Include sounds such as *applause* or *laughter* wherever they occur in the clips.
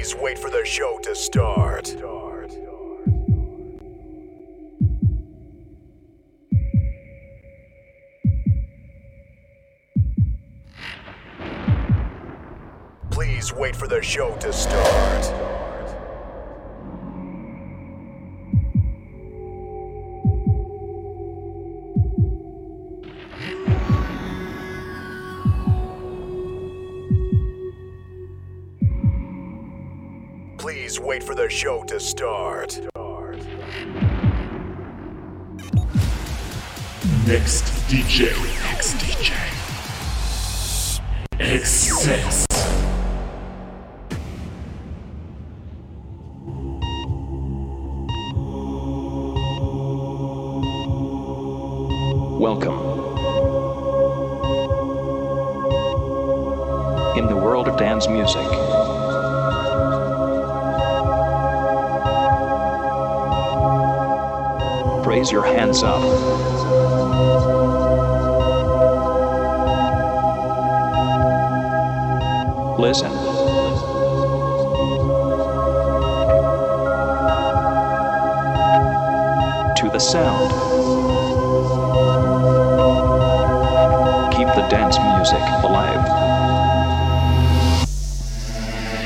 Please wait for the show to start. Please wait for the show to start. Wait for the show to start. Next DJ. Next DJ. Excess. Hands up. Listen. To the sound. Keep the dance music alive.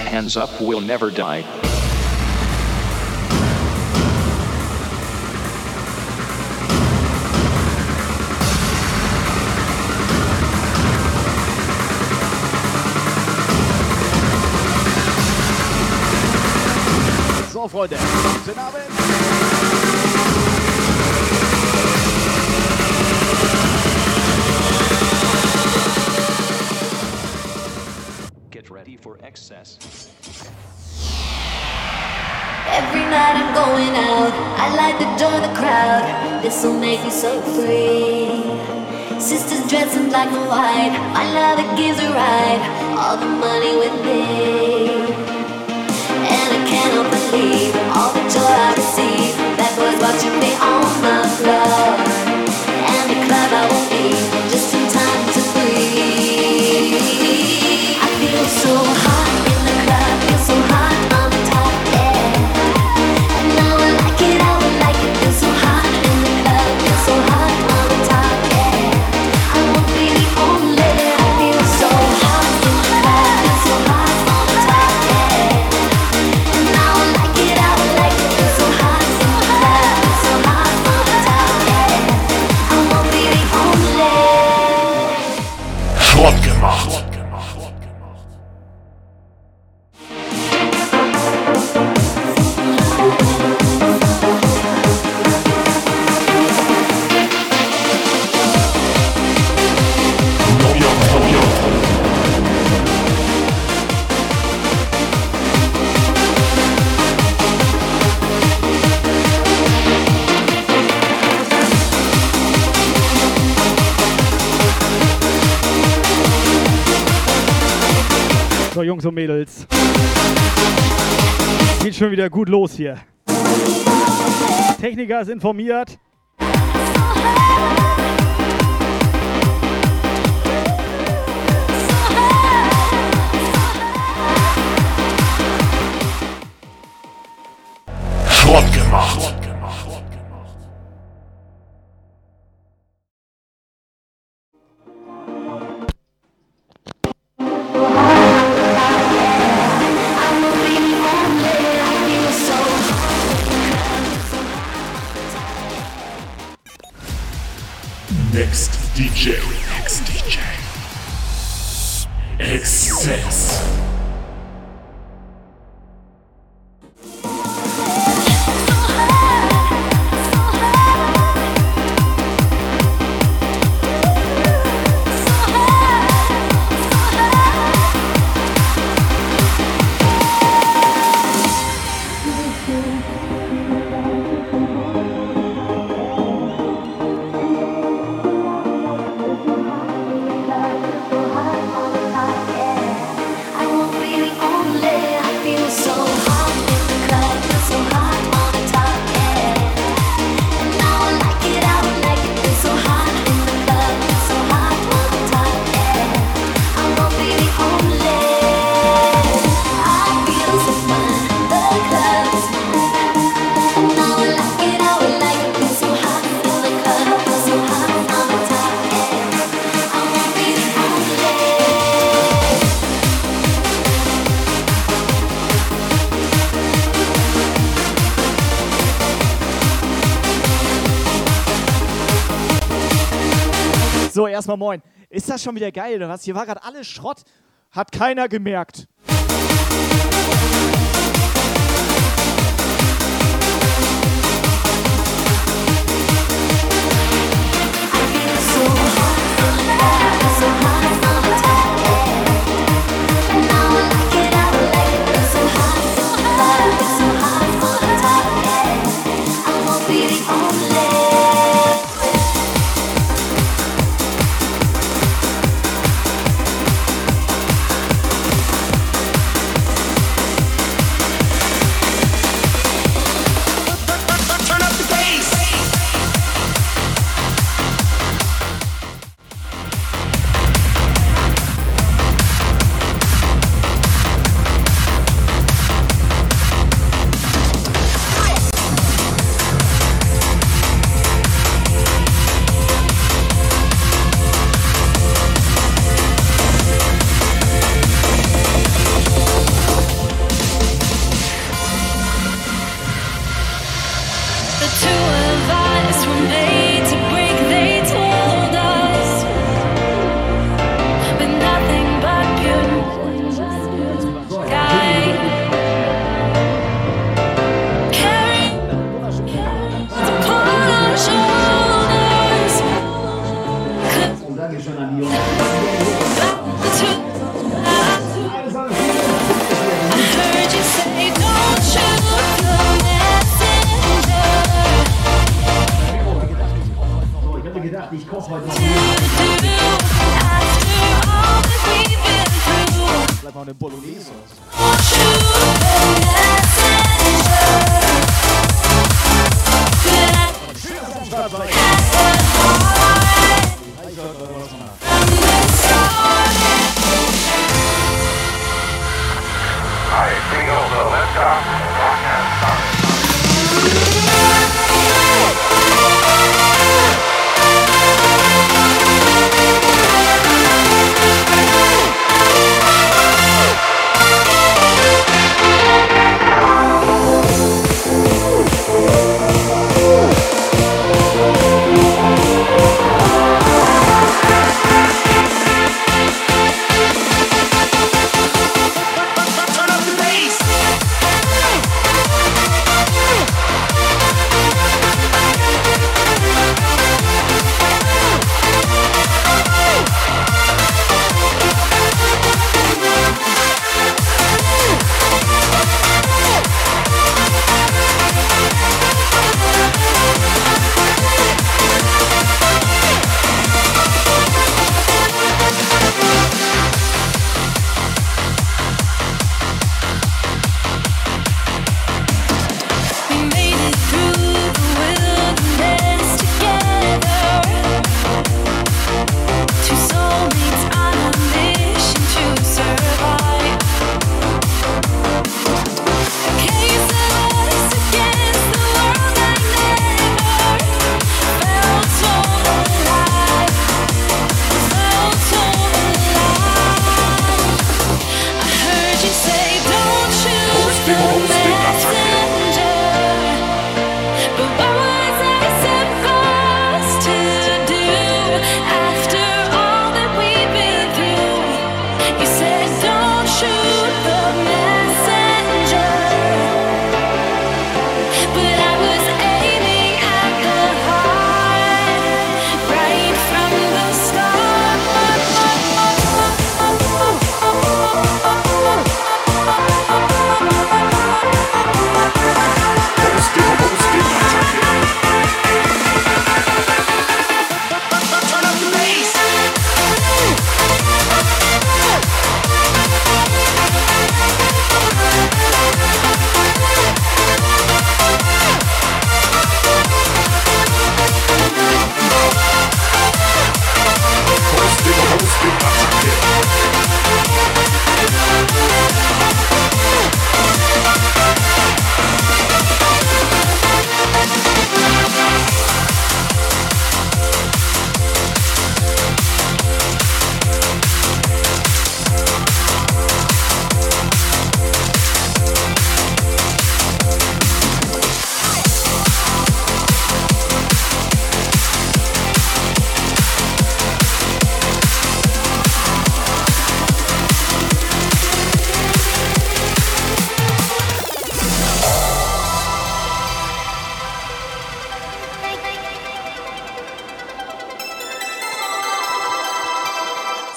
Hands up will never die. Crowd. This'll make me so free. Sisters dressed in black and white, my love lover gives a ride. All the money with me. And I cannot believe all the joy I receive. That boy's watching me on the floor. Schon wieder gut los hier. Techniker ist informiert. erstmal Moin. Ist das schon wieder geil oder was? Hier war gerade alles Schrott, hat keiner gemerkt.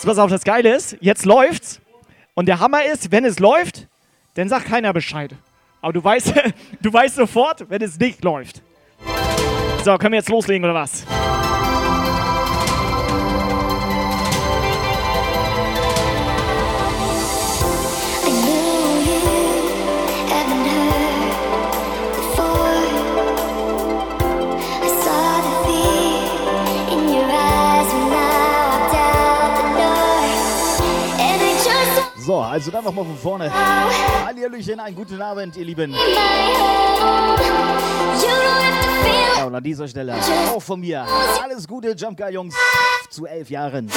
Pass auf, das Geile ist, jetzt läuft's. Und der Hammer ist, wenn es läuft, dann sagt keiner Bescheid. Aber du weißt, *laughs* du weißt sofort, wenn es nicht läuft. So, können wir jetzt loslegen oder was? Also dann nochmal von vorne. Hallihallöchen, einen guten Abend, ihr Lieben. Ja, und an dieser Stelle auch von mir alles Gute, Jump Guy Jungs, zu elf Jahren.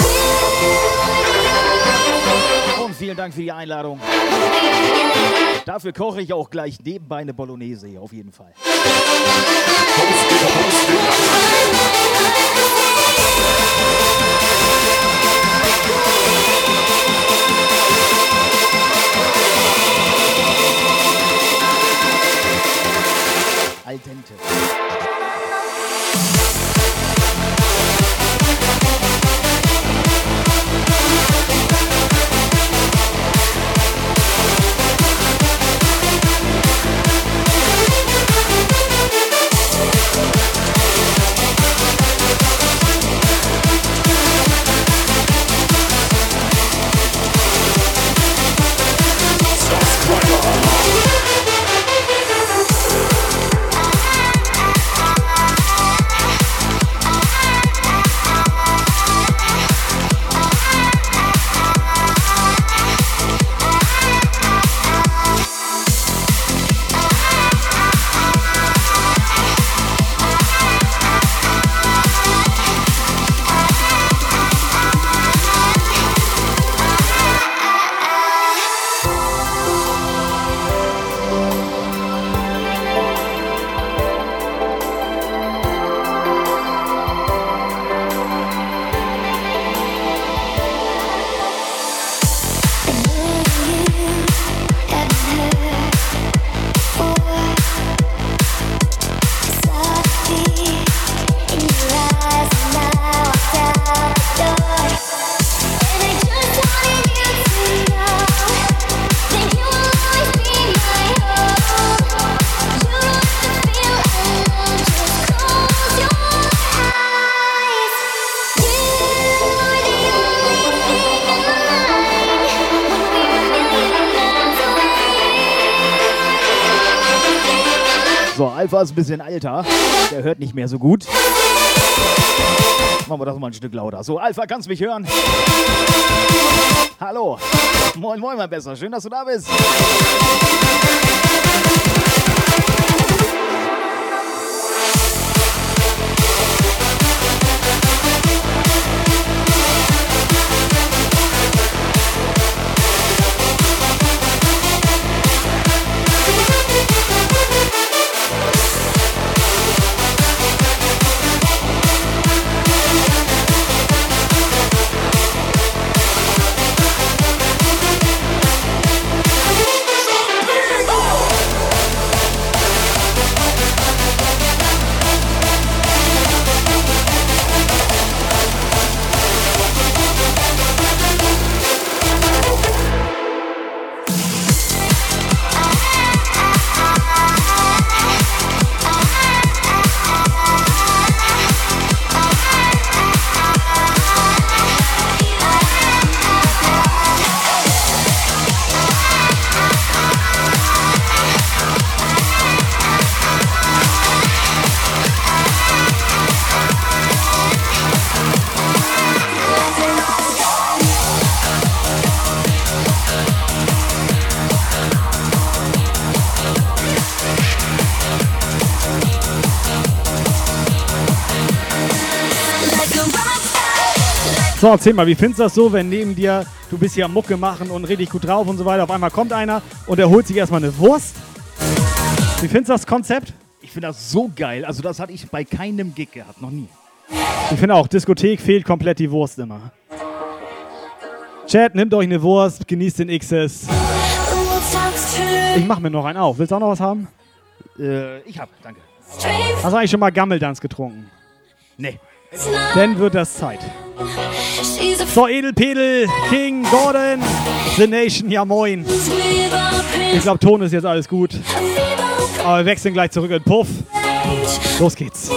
Und vielen Dank für die Einladung. Dafür koche ich auch gleich nebenbei eine Bolognese, auf jeden Fall. Al dente. So, Alpha ist ein bisschen älter. Der hört nicht mehr so gut. Machen wir das mal ein Stück lauter. So, Alpha, kannst du mich hören? Hallo. Moin, moin, mein Besser. Schön, dass du da bist. So, erzähl mal, wie findest du das so, wenn neben dir, du bist ja Mucke machen und richtig gut drauf und so weiter, auf einmal kommt einer und er holt sich erstmal eine Wurst? Wie findest du das Konzept? Ich finde das so geil. Also, das hatte ich bei keinem Gig gehabt. Noch nie. Ich finde auch, Diskothek fehlt komplett die Wurst immer. Chat, nehmt euch eine Wurst, genießt den XS. Ich mach mir noch einen auf. Willst du auch noch was haben? Äh, ich hab, danke. Hast du eigentlich schon mal Gammeldanz getrunken? Nee. Dann wird das Zeit. So, Edelpedel, King, Gordon, The Nation, ja moin. Ich glaube, Ton ist jetzt alles gut. Aber wir wechseln gleich zurück in Puff. Los geht's.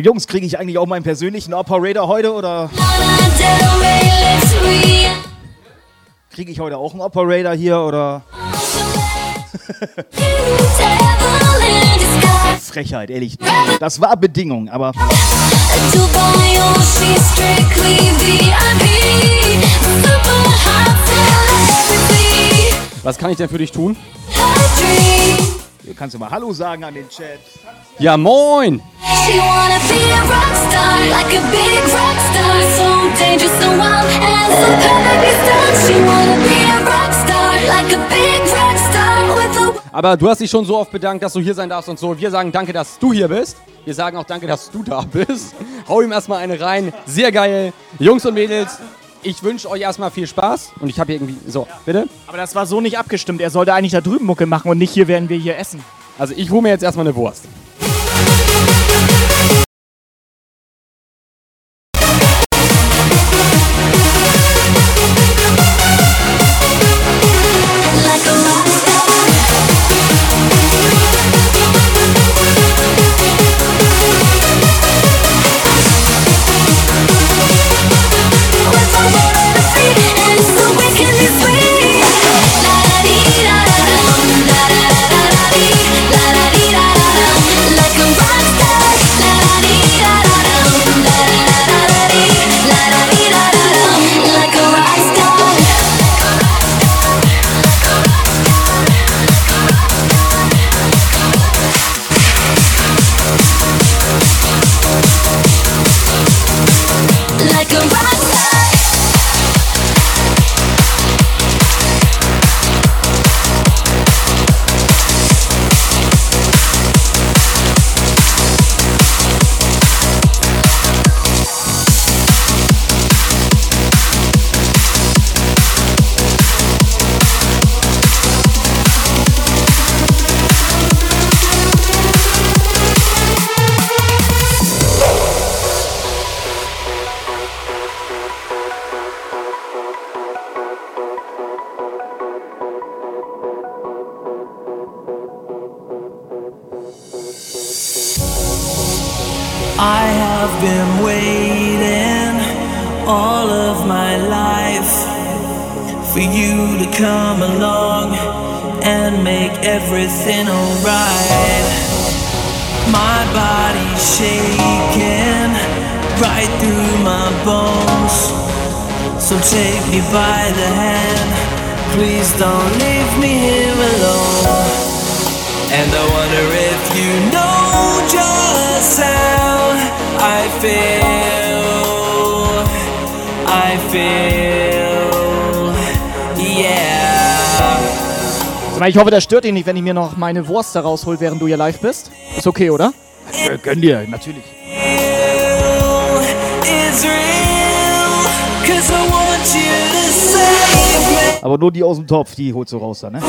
Aber Jungs, kriege ich eigentlich auch meinen persönlichen Operator heute oder kriege ich heute auch einen Operator hier oder. *laughs* Frechheit, ehrlich. Das war Bedingung, aber. Was kann ich denn für dich tun? Hier kannst du mal Hallo sagen an den Chat. Ja, moin! Aber du hast dich schon so oft bedankt, dass du hier sein darfst und so. Wir sagen danke, dass du hier bist. Wir sagen auch danke, dass du da bist. Hau ihm erstmal eine rein. Sehr geil. Jungs und Mädels, ich wünsche euch erstmal viel Spaß. Und ich habe hier irgendwie. So, bitte? Aber das war so nicht abgestimmt. Er sollte eigentlich da drüben Mucke machen und nicht hier, während wir hier essen. Also, ich hole mir jetzt erstmal eine Wurst. Ich hoffe, das stört dich nicht, wenn ich mir noch meine Wurst da raushol, während du hier live bist. Ist okay, oder? Äh, gönn dir, natürlich. Save me. Aber nur die aus dem Topf, die holst du raus dann, ne?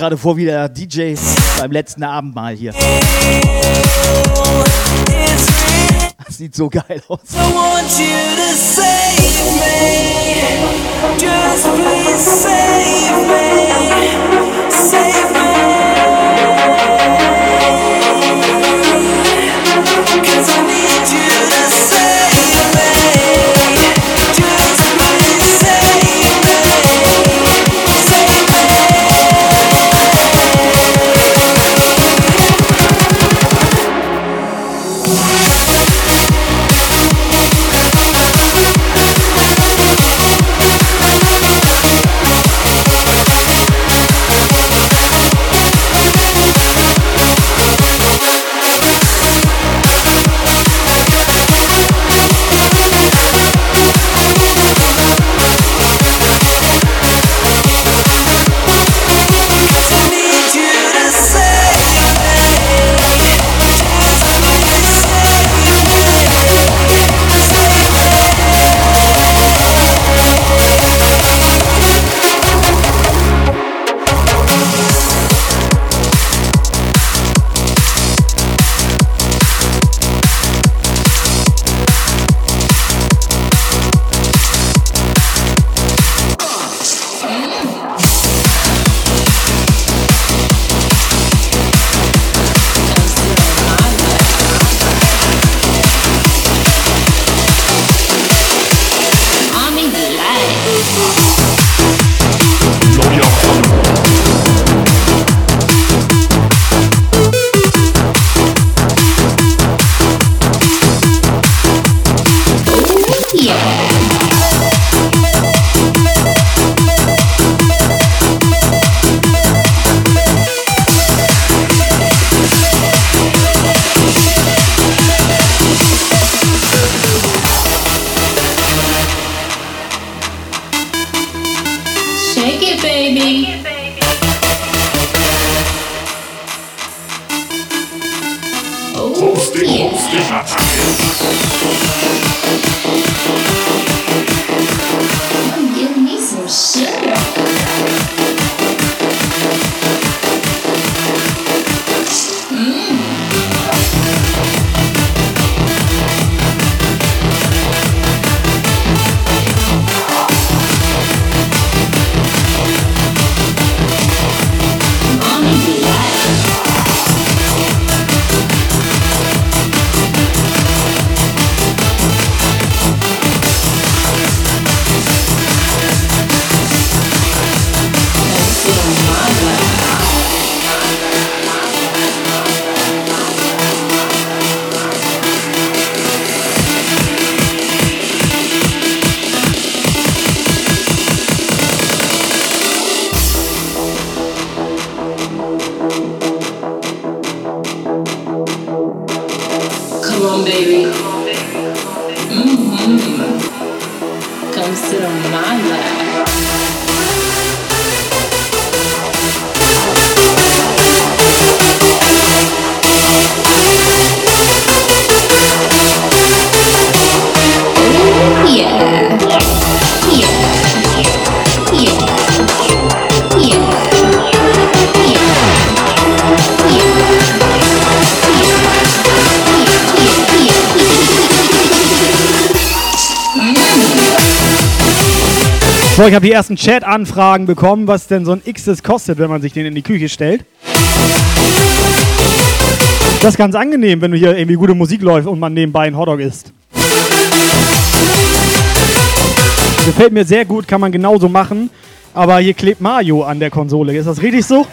Gerade vor wie der DJ beim letzten Abendmahl hier. Das sieht so geil aus. I want you to save me. Just please save me. Ich habe die ersten Chat-Anfragen bekommen, was denn so ein Xs kostet, wenn man sich den in die Küche stellt. Das ist ganz angenehm, wenn du hier irgendwie gute Musik läuft und man nebenbei einen Hotdog isst. Gefällt mir sehr gut, kann man genauso machen. Aber hier klebt Mario an der Konsole. Ist das richtig so?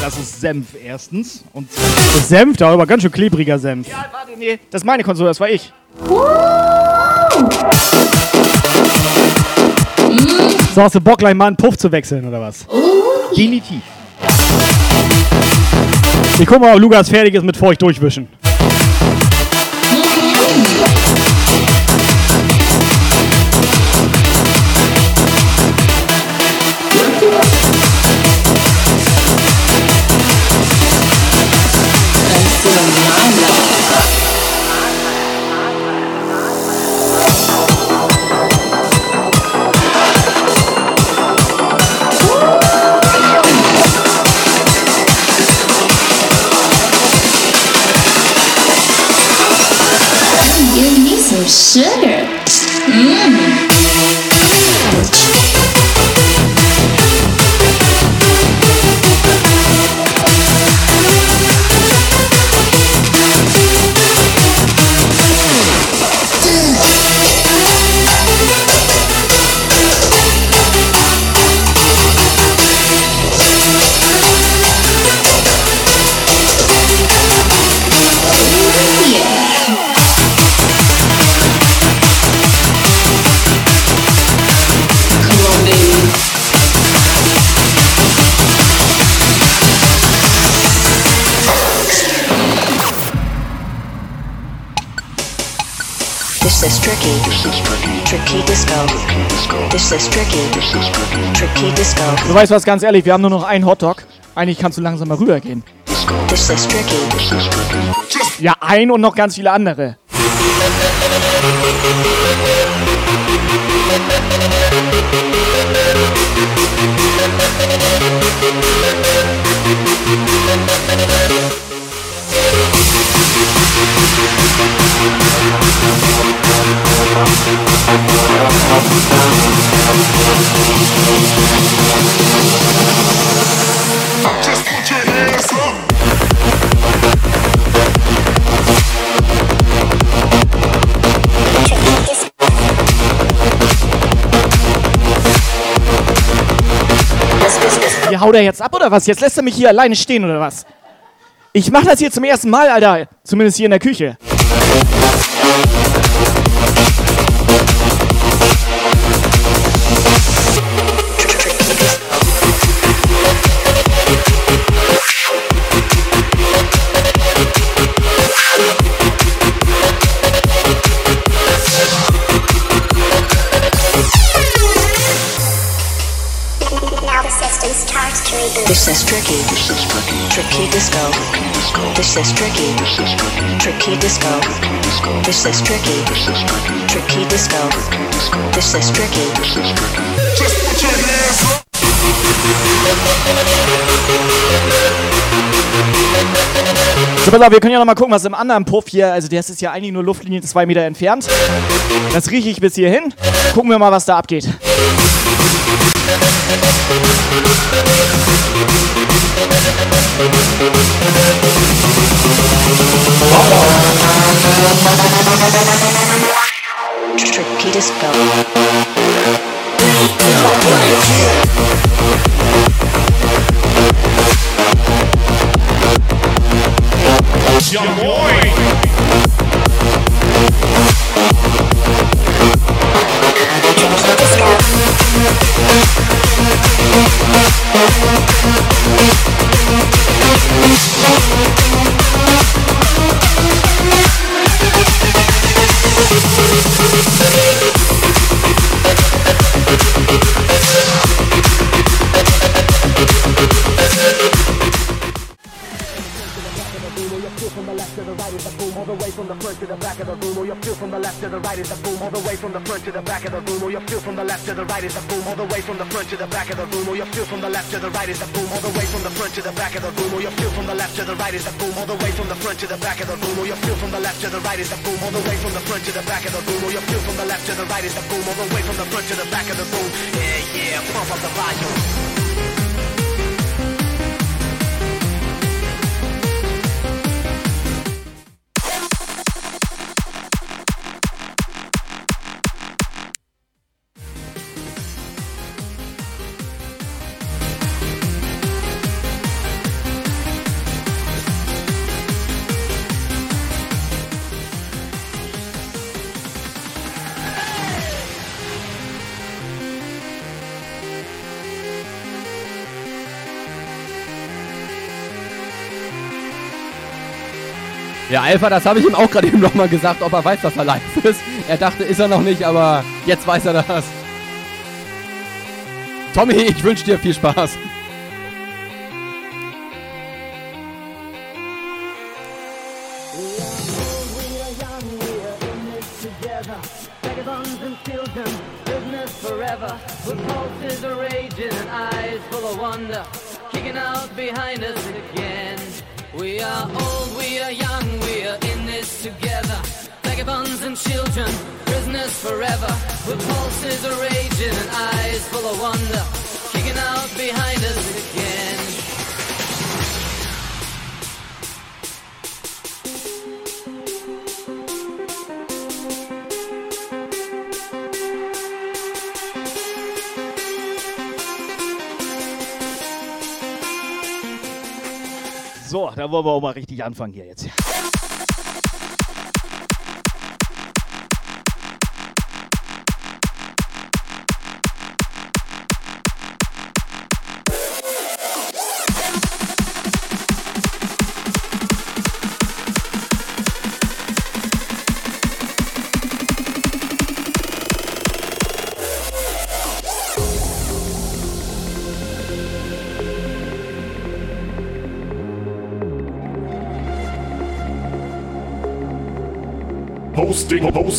Das ist Senf erstens. Und Das ist Senf, da aber ganz schön klebriger Senf. Ja, warte, nee. Das ist meine Konsole, das war ich. So, hast du Bock, gleich mal einen Puff zu wechseln, oder was? Definitiv. Ich guck mal, ob Lukas fertig ist mit feucht durchwischen. Du weißt was, ganz ehrlich, wir haben nur noch einen Hotdog. Eigentlich kannst du langsam mal rübergehen. Ja, ein und noch ganz viele andere. Hier haut er jetzt ab oder was? Jetzt lässt er mich hier alleine stehen oder was? Ich mach das hier zum ersten Mal, Alter. Zumindest hier in der Küche. Starts to reboot. This is tricky. Tricky disco. This is tricky. Tricky disco. This is tricky. Tricky disco. This is tricky. Just put your hands up. So, wir können ja noch mal gucken, was im anderen Puff hier, also der ist ja eigentlich nur Luftlinie zwei Meter entfernt. Das rieche ich bis hierhin. Gucken wir mal, was da abgeht. Tricky disco. Your. Thank feel from the left to the right is a boom. All the way from the front to the back of the room. Or you feel from the left to the right is a boom. All the way from the front to the back of the room. Or you feel from the left to the right is a boom. All the way from the front to the back of the room. Or you feel from the left to the right is a boom. All the way from the front to the back of the room. Or you feel from the left to the right is a boom. All the way from the front to the back of the room. Or you feel from the left to the right is a boom. All the way from the front to the back of the room. Yeah, yeah, pump up the volume. Ja, Alpha, das habe ich ihm auch gerade eben nochmal gesagt, ob er weiß, dass er live ist. Er dachte, ist er noch nicht, aber jetzt weiß er das. Tommy, ich wünsche dir viel Spaß. together. Vagabonds and and children, prisoners forever. With pulses raging and eyes full of wonder. Kicking out behind us again. So, da wollen wir auch mal richtig anfangen hier jetzt.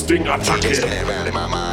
Stingattacke.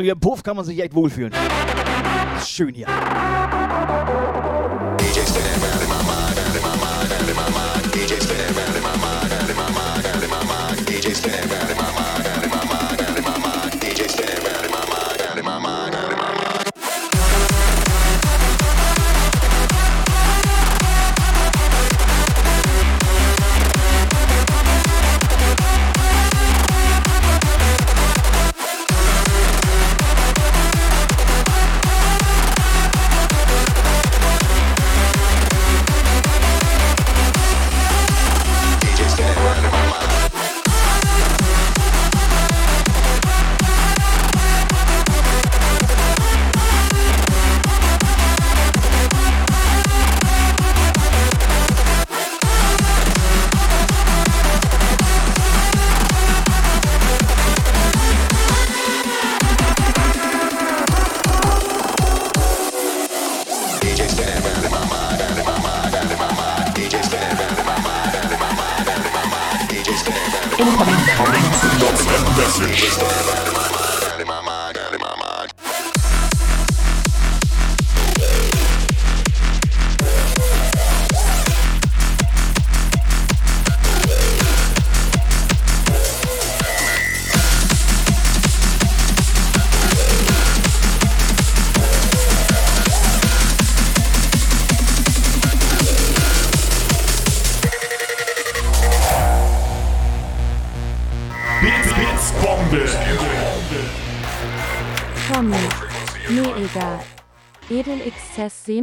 Also hier im Puff kann man sich echt wohlfühlen. Ist schön hier.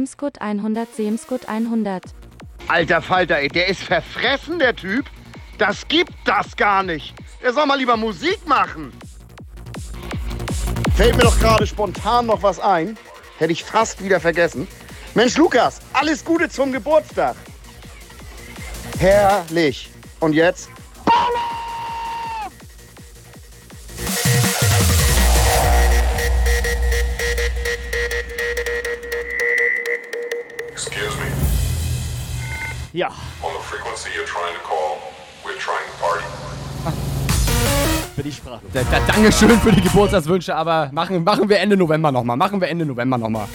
Semskut 100 Semskut 100. Alter Falter, ey, der ist verfressen, der Typ. Das gibt das gar nicht. Der soll mal lieber Musik machen. Fällt mir doch gerade spontan noch was ein. Hätte ich fast wieder vergessen. Mensch, Lukas, alles Gute zum Geburtstag. Herrlich. Und jetzt? Sprachlos. Da, da, Dankeschön für die Geburtstagswünsche, aber machen, machen wir Ende November nochmal. Machen wir Ende November nochmal.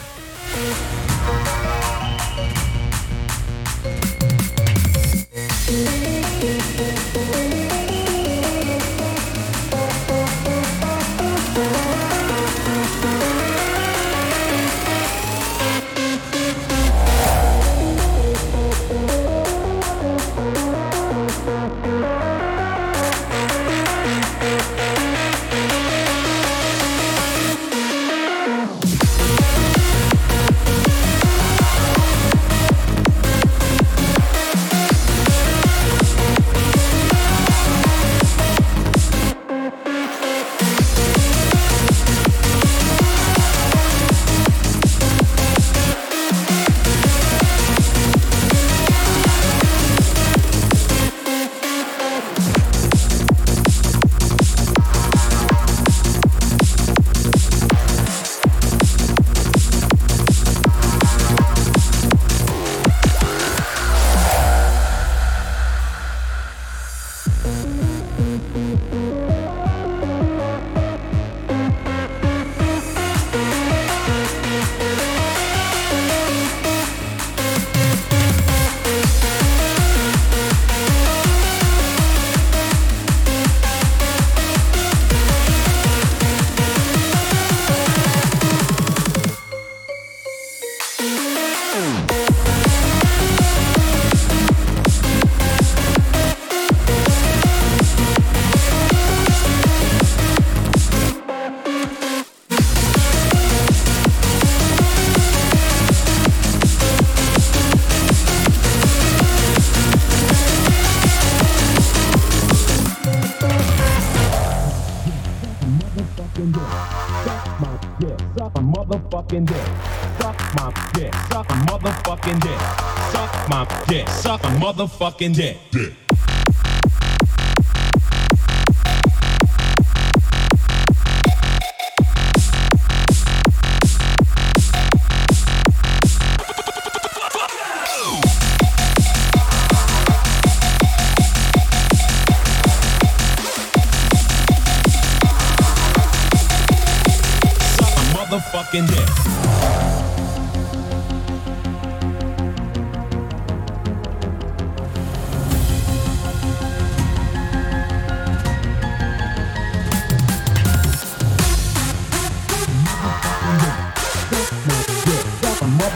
Motherfucking dick. Dick.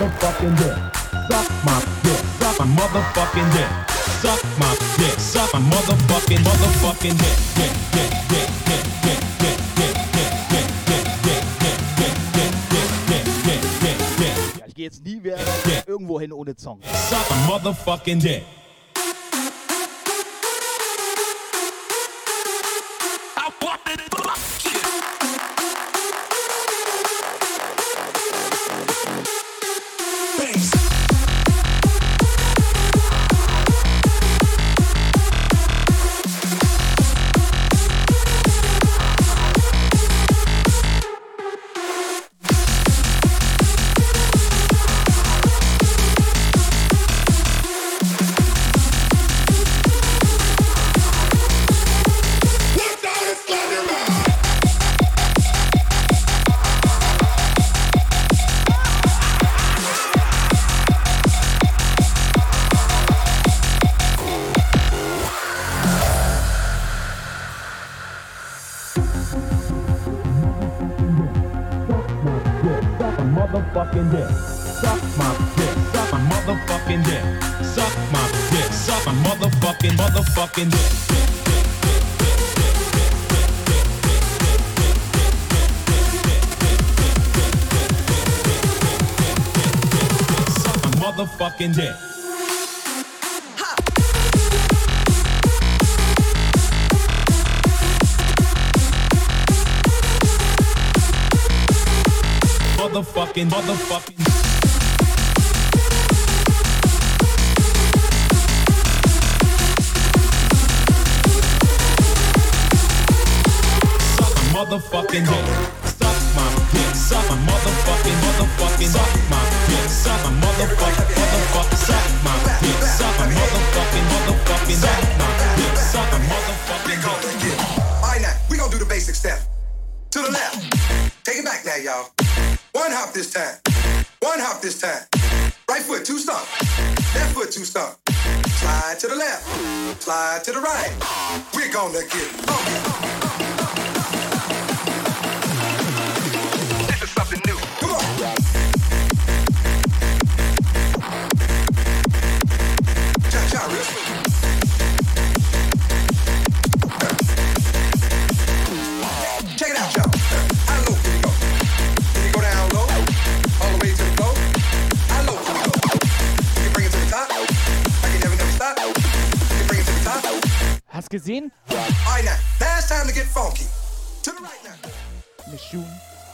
Motherfucking dick. Suck my dick. Suck my motherfucking dick. Suck my dick. Suck my motherfucking motherfucking dick. Dick, dick, dick, dick, dick, dick, dick, dick, dick, dick, dick, dick, dick, dick, dick, dick, dick, dick. Ja, ich gehe jetzt nie mehr irgendwo hin ohne Song. Suck my motherfucking dick. motherfucking motherfucker. gesehen? Mission,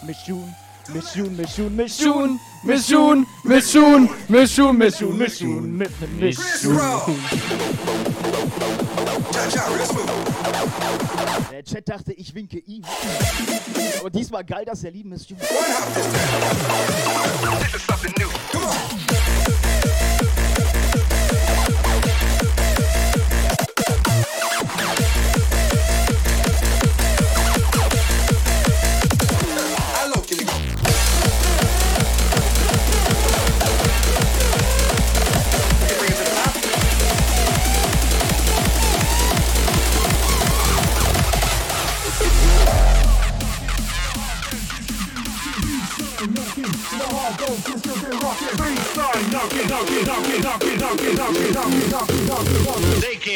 Mission, Mission, Mission, Mission, Mission, Mission, Mission, Mission, Mission, Mission, Mission, Mission. Der Chat dachte, ich winke ihm. Aber diesmal geil, dass er lieben ist. This is something new. Come on.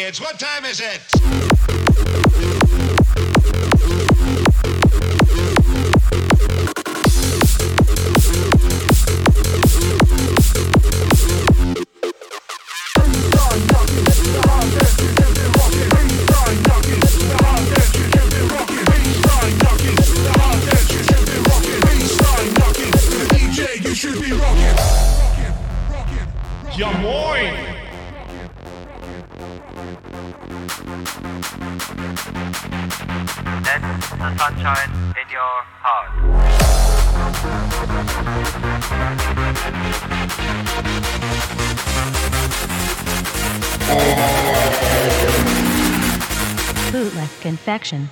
kids. What time is it? infection.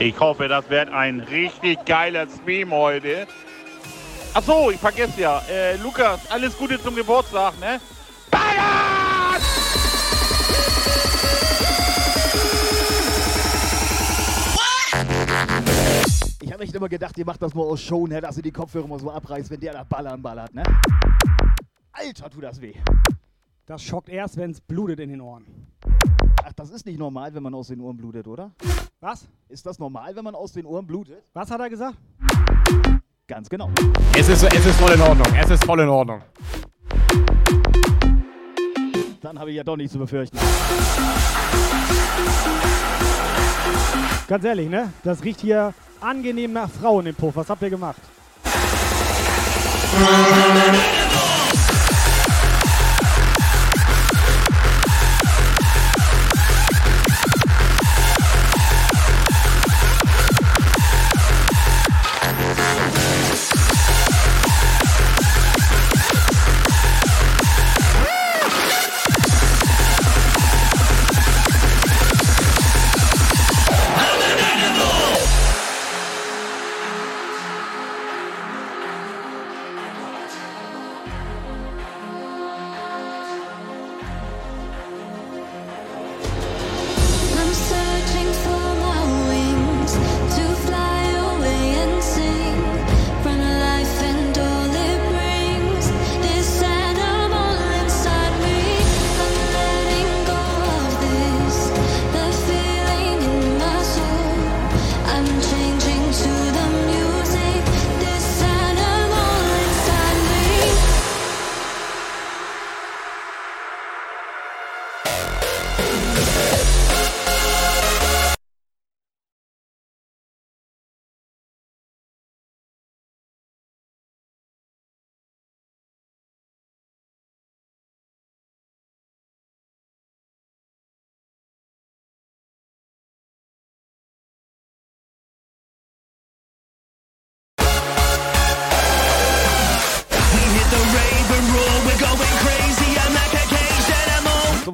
Ich hoffe, das wird ein richtig geiler Stream heute. Achso, ich vergesse ja. Äh, Lukas, alles Gute zum Geburtstag, ne? Ich habe echt immer gedacht, ihr macht das nur aus Show, ne, dass ihr die Kopfhörer mal so abreißt, wenn der da ballern ballert, ne? Alter, tut das weh. Das schockt erst, wenn es blutet in den Ohren. Ach, das ist nicht normal, wenn man aus den Ohren blutet, oder? Was? Ist das normal, wenn man aus den Ohren blutet? Was hat er gesagt? Ganz genau. Es ist, es ist voll in Ordnung. Es ist voll in Ordnung. Dann habe ich ja doch nichts zu befürchten. Ganz ehrlich, ne? Das riecht hier angenehm nach Frauen im Puff. Was habt ihr gemacht?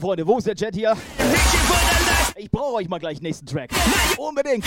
Freunde, wo ist der Chat hier? Ich brauche euch mal gleich nächsten Track. Unbedingt.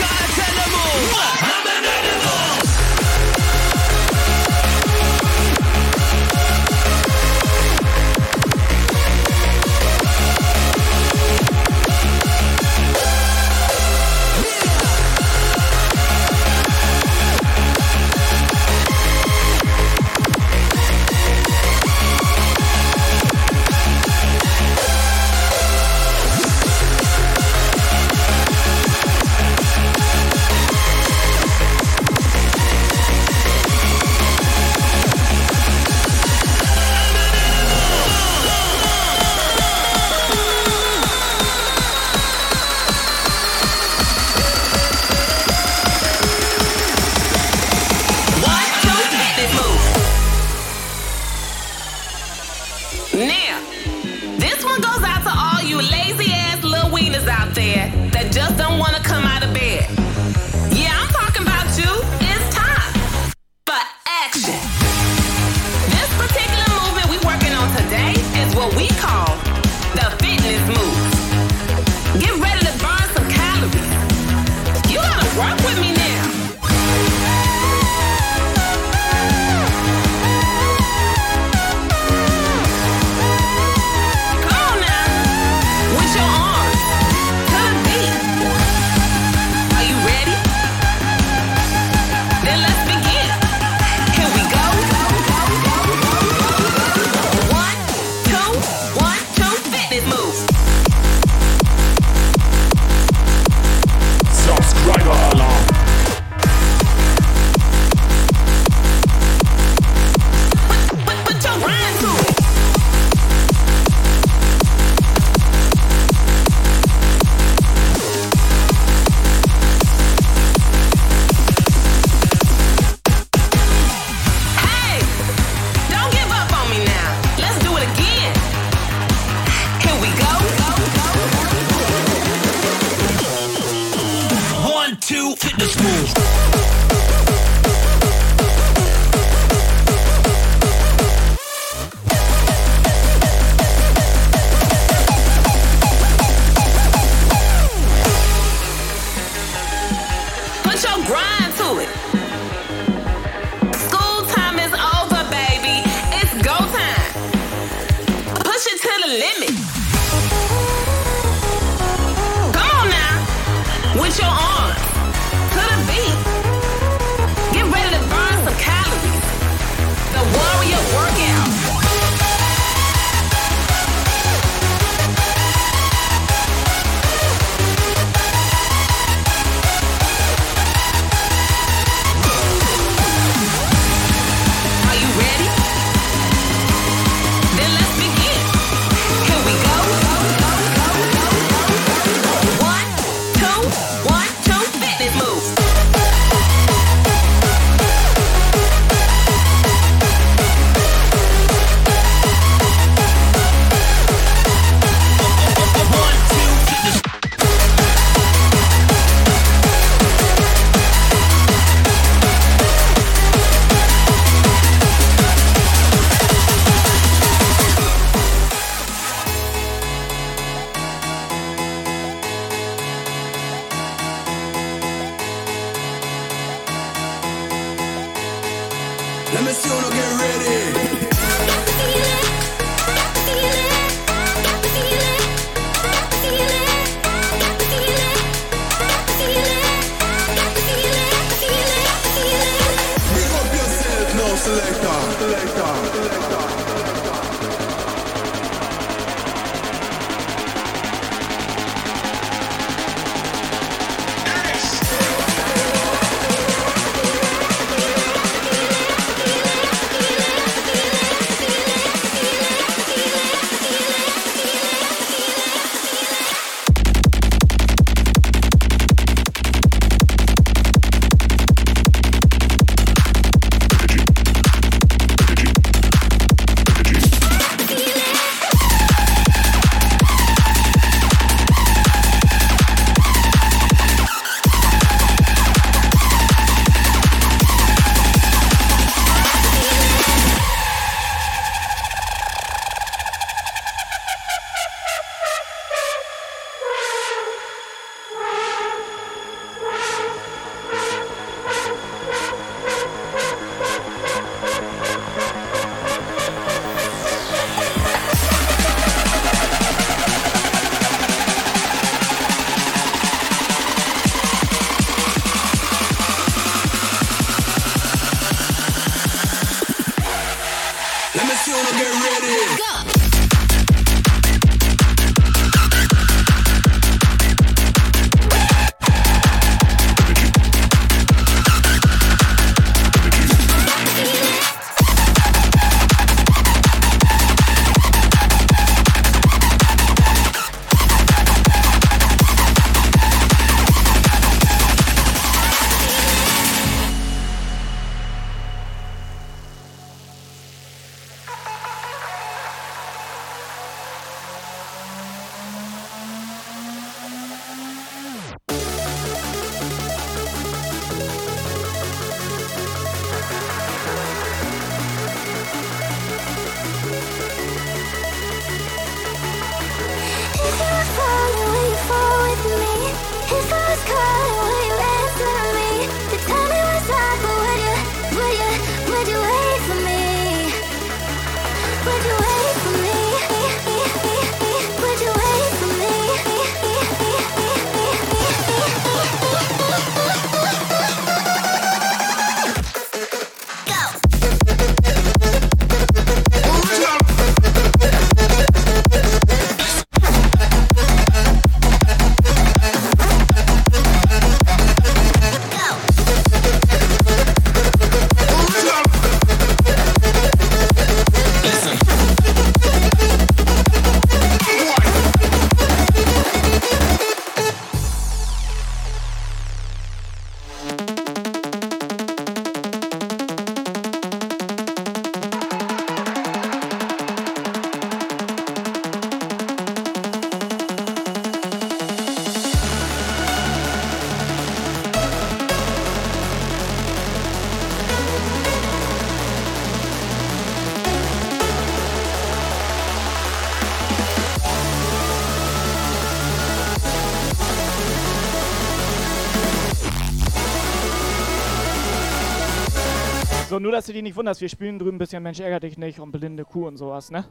Nur dass du dich nicht wunderst, wir spielen drüben ein bisschen Mensch ärger dich nicht und blinde Kuh und sowas, ne?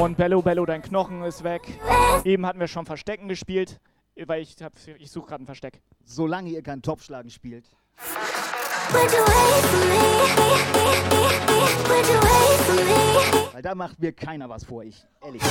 Und Bello Bello, dein Knochen ist weg. Eben hatten wir schon Verstecken gespielt. Weil ich, hab- ich suche gerade ein Versteck. Solange ihr kein Topfschlagen spielt. Weil da macht mir keiner was vor, ich. Ehrlich.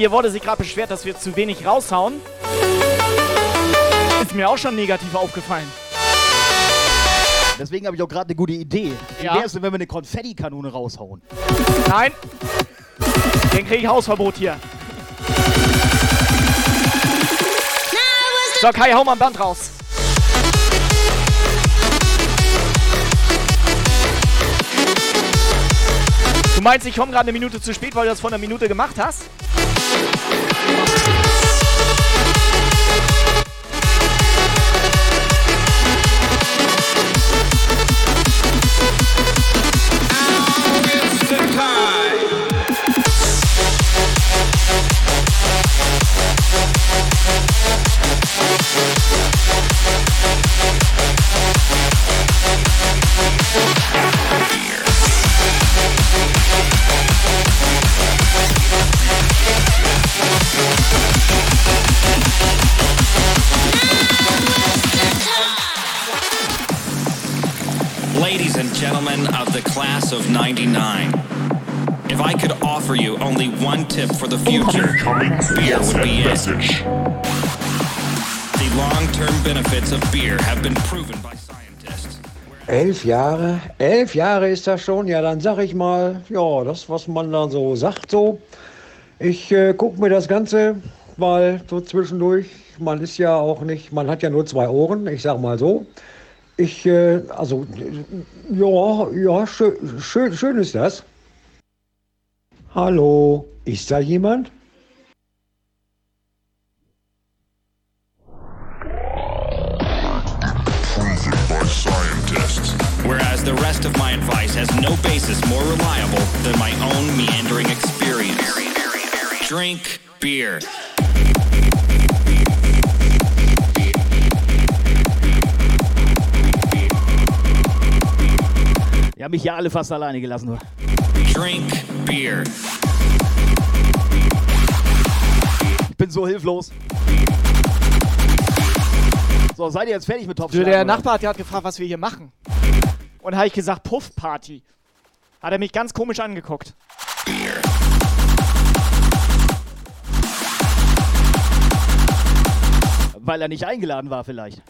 Hier wurde sich gerade beschwert, dass wir zu wenig raushauen. Ist mir auch schon negativ aufgefallen. Deswegen habe ich auch gerade eine gute Idee. Wie Ja. wäre es denn, wenn wir eine Konfettikanone raushauen? Nein. Den kriege ich Hausverbot hier. So, Kai, hau mal ein Band raus. Du meinst, ich komme gerade eine Minute zu spät, weil du das vor einer Minute gemacht hast? 99, if I could offer you only one tip for the future, beer would be it. The long term benefits of beer have been proven by scientists. Elf Jahre? Elf Jahre ist das schon? Ja, dann sag ich mal, ja, das, was man da so sagt, so. Ich äh, gucke mir das Ganze mal so zwischendurch. Man ist ja auch nicht, man hat ja nur zwei Ohren, ich sag mal so. Ich, äh, also, ja, ja, schön, schön, schön ist das. Hallo, ist da jemand? Whereas the rest of my advice has no basis more reliable than my own meandering experience. Drink beer. Die haben mich ja alle fast alleine gelassen. Nur. Drink beer. Ich bin so hilflos. So, seid ihr jetzt fertig mit Topfschlagen? der oder? Nachbar hat gerade gefragt, was wir hier machen. Und habe ich gesagt, Puffparty. Hat er mich ganz komisch angeguckt. Weil er nicht eingeladen war vielleicht.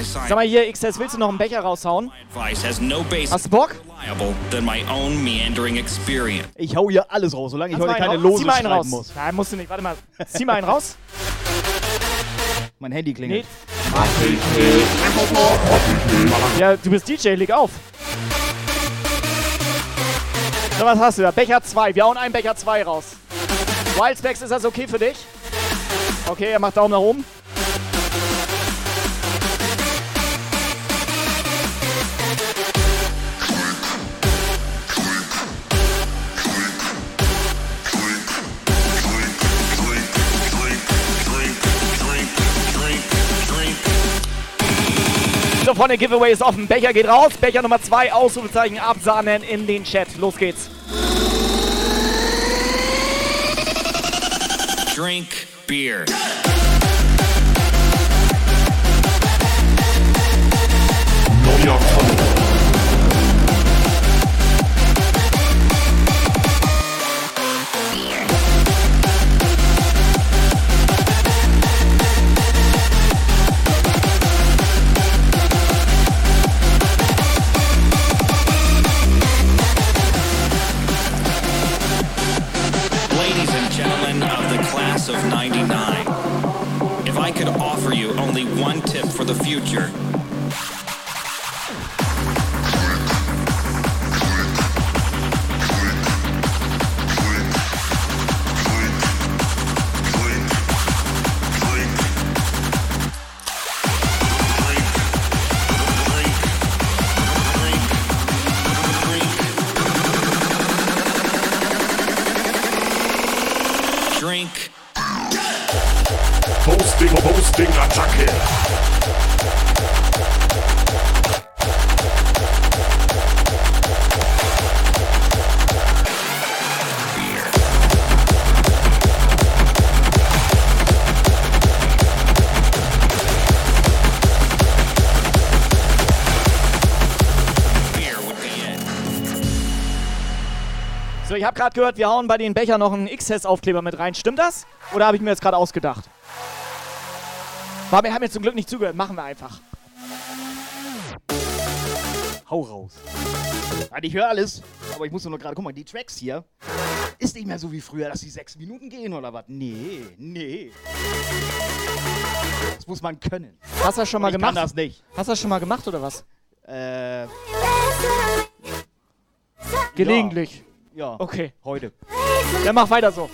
Sag science. mal hier, XS, willst du noch einen Becher raushauen? Advice has no basis Hast du Bock? reliable than my own meandering experience. Ich hau hier alles raus, solange ich Kannst heute keine raus? Lose Zieh mal einen schreiben raus. muss. Nein, musst du nicht. Warte mal. Zieh mal einen raus. Mein Handy klingelt. Ja, du bist DJ, leg auf. So, was hast du da? Becher 2. Wir hauen einen Becher 2 raus. Wildspecs, ist das okay für dich? Okay, er macht Daumen nach oben. So, Freunde, Giveaway ist offen. Becher geht raus. Becher Nummer 2, Ausrufezeichen absahnen in den Chat. Los geht's. Drink beer. One tip for the future, drink Posting, Posting, Attacke. So, ich habe gerade gehört, wir hauen bei den Bechern noch einen XS-Aufkleber mit rein. Stimmt das? Oder habe ich mir jetzt gerade ausgedacht? Aber wir haben jetzt zum Glück nicht zugehört. Machen wir einfach. Hau raus. Nein, ich höre alles. Aber ich muss nur gerade, guck mal, die Tracks hier. Ist nicht mehr so wie früher, dass die sechs Minuten gehen oder was? Nee, nee. Das muss man können. Hast du das schon mal ich gemacht? kann das nicht. Hast du das schon mal gemacht oder was? Äh. Gelegentlich. Ja. Okay. Heute. Dann mach weiter so.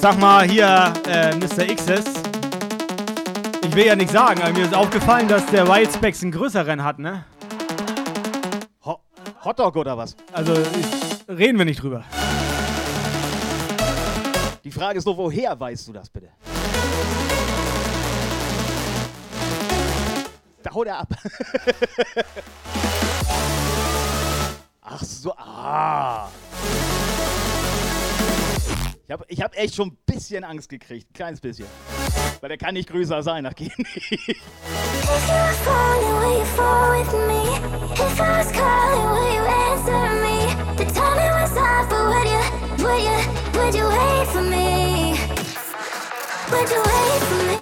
Sag mal hier, äh, Mr. XS. Ich will ja nichts sagen, aber mir ist aufgefallen, dass der Wildspecs einen größeren hat, ne? Ho Hotdog oder was? Also, ich, reden wir nicht drüber. Die Frage ist nur, woher weißt du das bitte? Da haut er ab. *laughs* Ach so, ah. Ich habe ich hab echt schon ein bisschen Angst gekriegt, kleines bisschen. Weil der kann nicht größer sein nach Genie.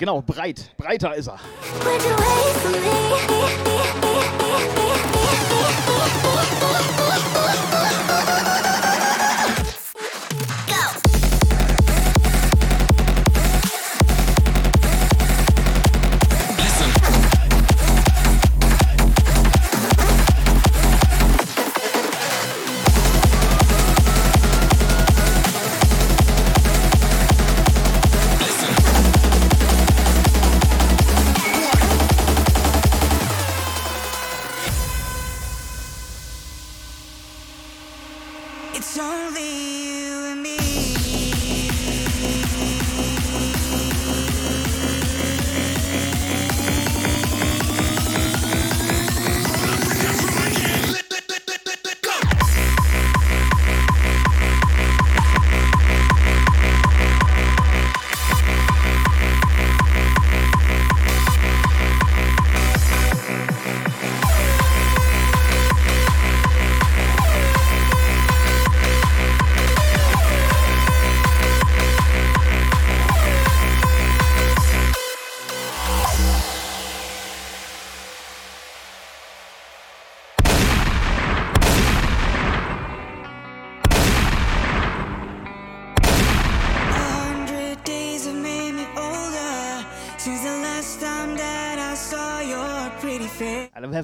Genau, breit. Breiter ist er. Would you wait for me?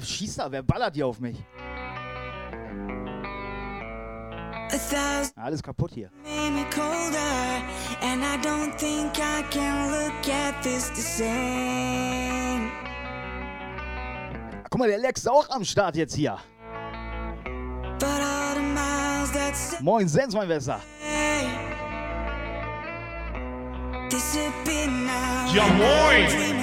schießt da? Wer ballert hier auf mich? Alles kaputt hier. Guck mal, der Lex ist auch am Start jetzt hier. Moin, Sens, mein Besser. Ja, moin!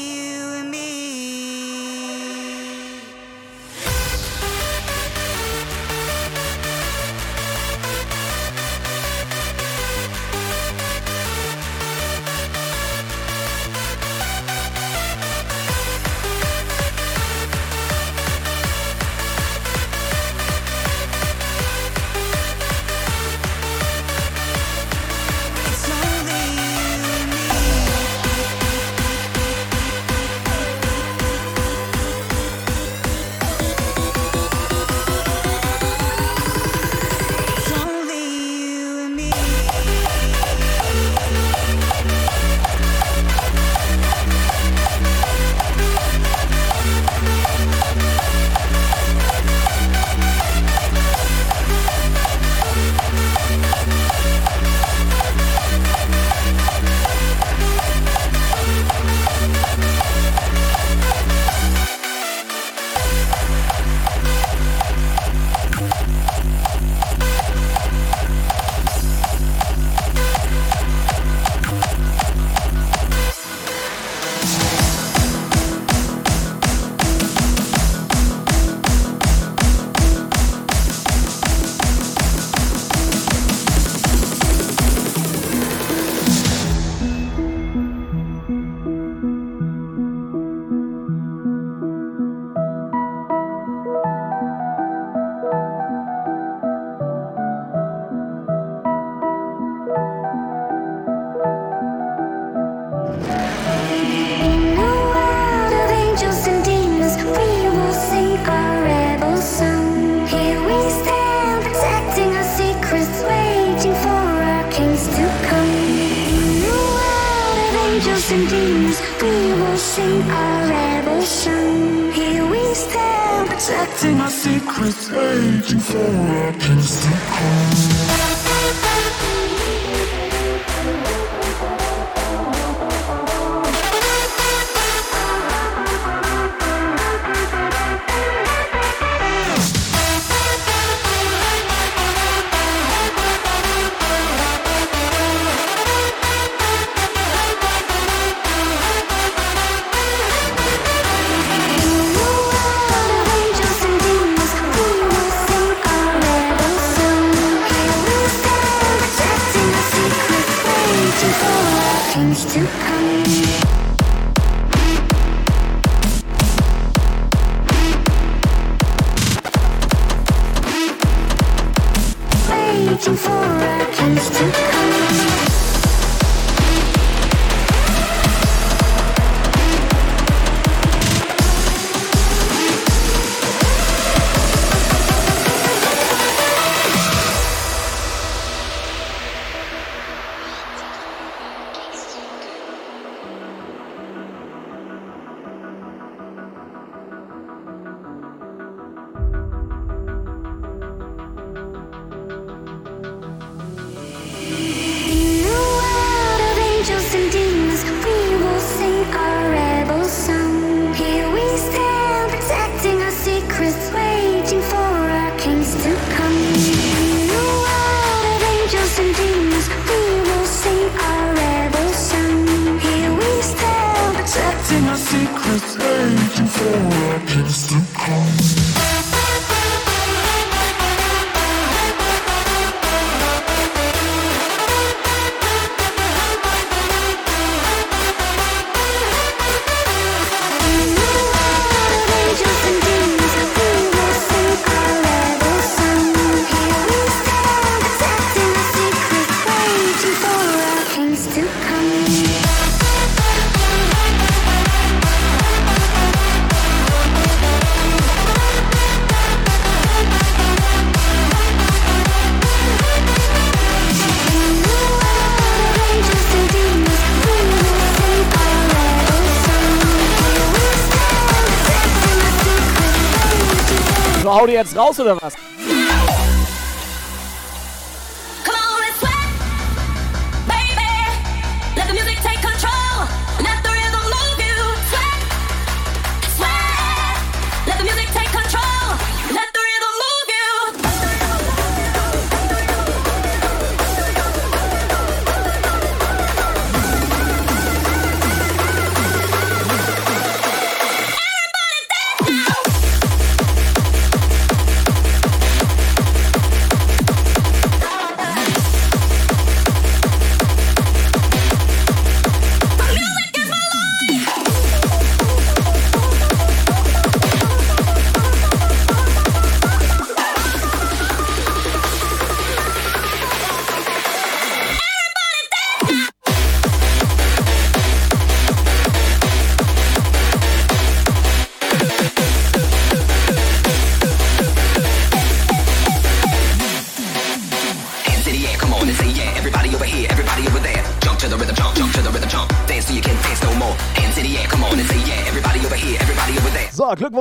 jetzt raus oder was?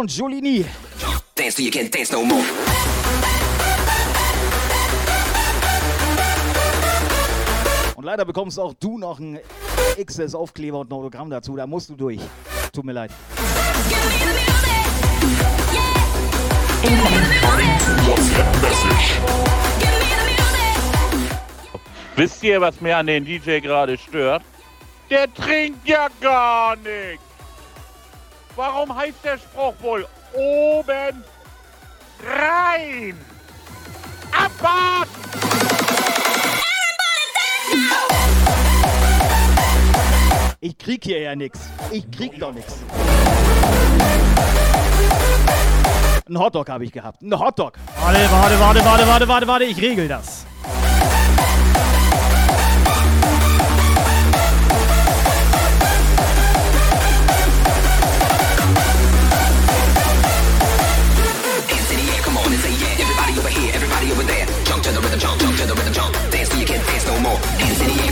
Glückwunsch, Jolini. Dance till you can't dance no more. Und leider bekommst auch du noch ein XS-Aufkleber und ein Autogramm dazu. Da musst du durch. Tut mir leid. Wisst ihr, was mir an den DJ gerade stört? Der trinkt ja gar nichts. Warum heißt der Spruch wohl oben rein? Abwarten! Ich krieg hier ja nix. Ich krieg doch nix. Ein Hotdog habe ich gehabt. Ein Hotdog. Warte, warte, warte, warte, warte, warte, warte, ich regel das.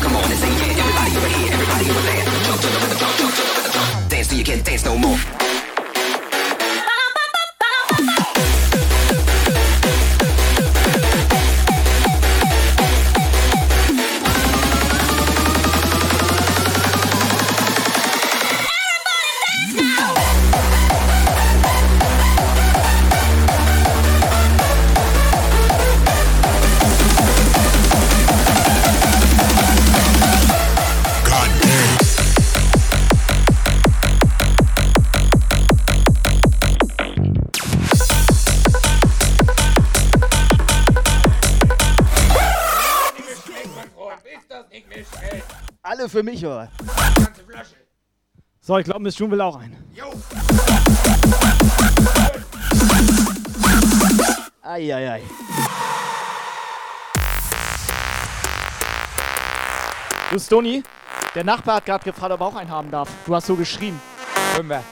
Come on and say yeah. Everybody over here, everybody over there. Jump to the rhythm, jump, jump to the rhythm, jump. Dance till you can't dance no more. Alle für mich, oder? So, ich glaube, Miss June will auch ein. Eieiei. Du, Stony, der Nachbar hat gerade gefragt, ob er auch einen haben darf. Du hast so geschrien. Können wir.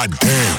God damn.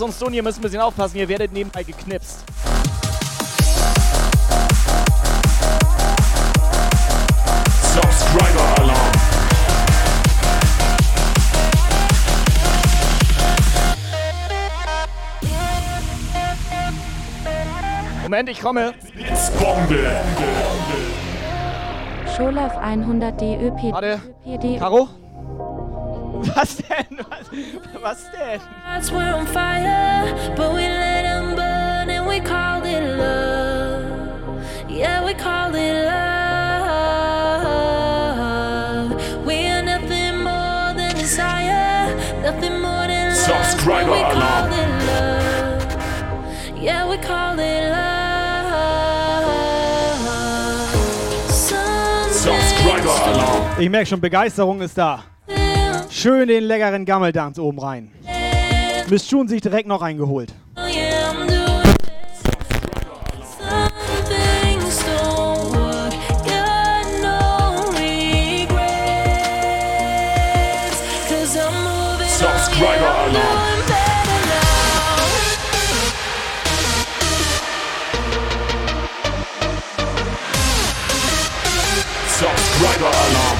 XS und Stony, ihr müsst ein bisschen aufpassen, ihr werdet nebenbei geknipst. Subscriber alarm. Moment, ich komme. Blitzbombe. Scholaf 100 DÖP. Warte. Caro? Was denn? Was, was denn? Hearts were on fire, but we let them burn and we called it love. Yeah, we called it love. We are nothing more than desire, nothing more than love. Subscriber we alarm. called it love. Yeah, we called it love. Subscriber alarm. Ich merke schon, Begeisterung ist da. Schön den leckeren Gammeldanz oben rein. Miss June sich direkt noch eingeholt. Doing it.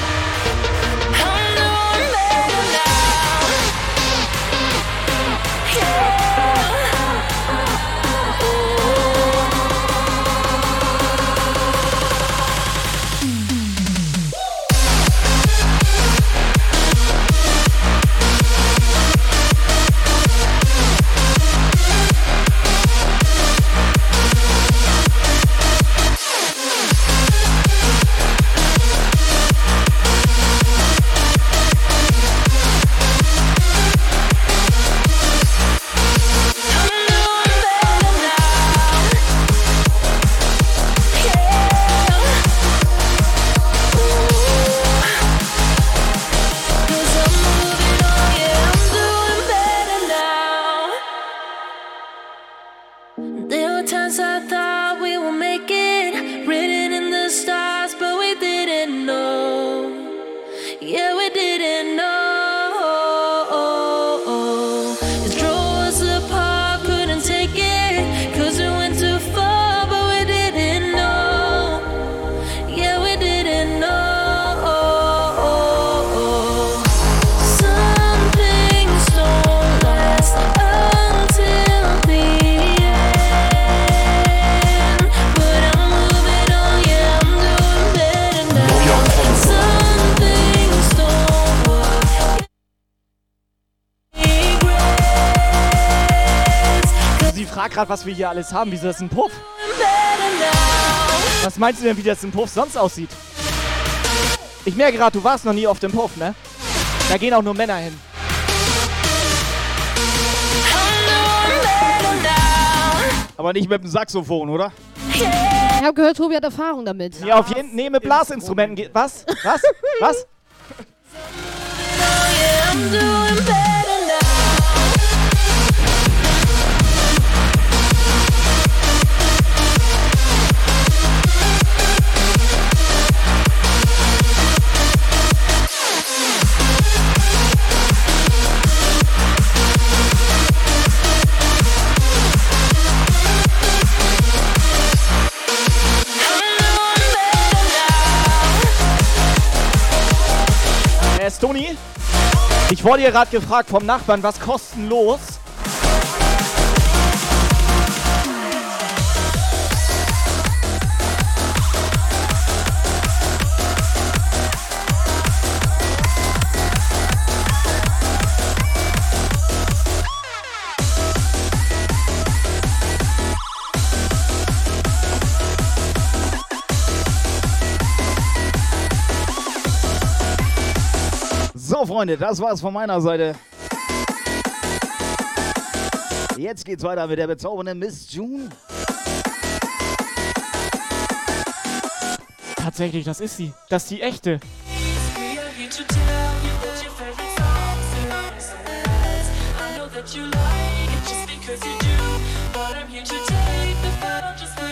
Gerade, was wir hier alles haben. Wieso ist das ein Puff? Was meinst du denn, wie das im Puff sonst aussieht? Ich merke gerade, du warst noch nie auf dem Puff, ne? Da gehen auch nur Männer hin. Aber nicht mit dem Saxophon, oder? Ich habe gehört, Tobi hat Erfahrung damit. Ja, auf jeden Nee, mit Blasinstrumenten geht. Was? Was? Was? *laughs* ich wurde hier gerade gefragt vom Nachbarn, was kostenlos? Freunde, das war's von meiner Seite. Jetzt geht's weiter mit der bezaubernden Miss June. Tatsächlich, das ist sie. Das ist die echte.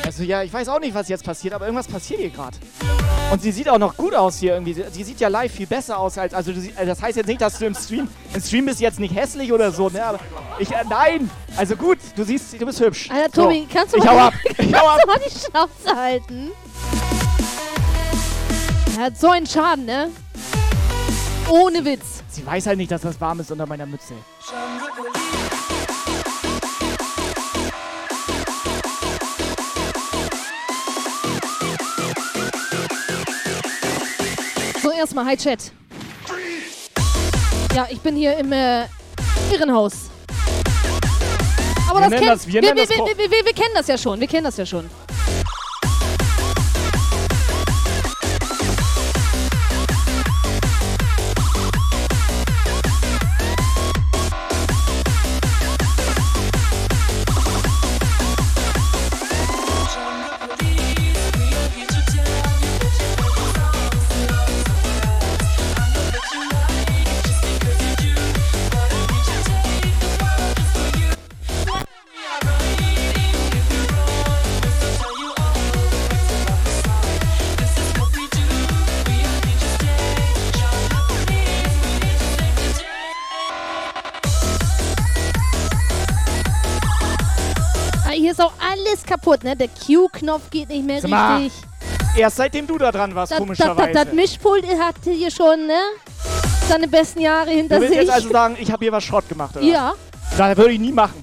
Also ja, ich weiß auch nicht, was jetzt passiert, aber irgendwas passiert hier gerade. Und sie sieht auch noch gut aus hier irgendwie. Sie, sie sieht ja live viel besser aus als. Also du sie- das heißt jetzt nicht, dass du im Stream. Im Stream bist jetzt nicht hässlich oder so, ne? Aber ich. Äh, nein! Also gut, du siehst, du bist hübsch. Alter, Tobi, so. kannst du ich mal, hau ab. *laughs* Ich hau ab. du mal die Schnauze halten? Er hat so einen Schaden, ne? Ohne Witz. Sie weiß halt nicht, dass das warm ist unter meiner Mütze. Erstmal, hi Chat. Ja, ich bin hier im äh, Irrenhaus. Aber Wir das kennt, das- wir wir, das wir, wir kennen das ja schon, wir kennen das ja schon. Kaputt, ne? Der Q-Knopf geht nicht mehr mal, richtig. Erst seitdem du da dran warst, Das, das, komischerweise. das, das Mischpult hat hier schon, ne? Seine besten Jahre du hinter willst sich. jetzt also sagen, ich habe hier was Schrott gemacht, oder? Ja. Da würde ich nie machen.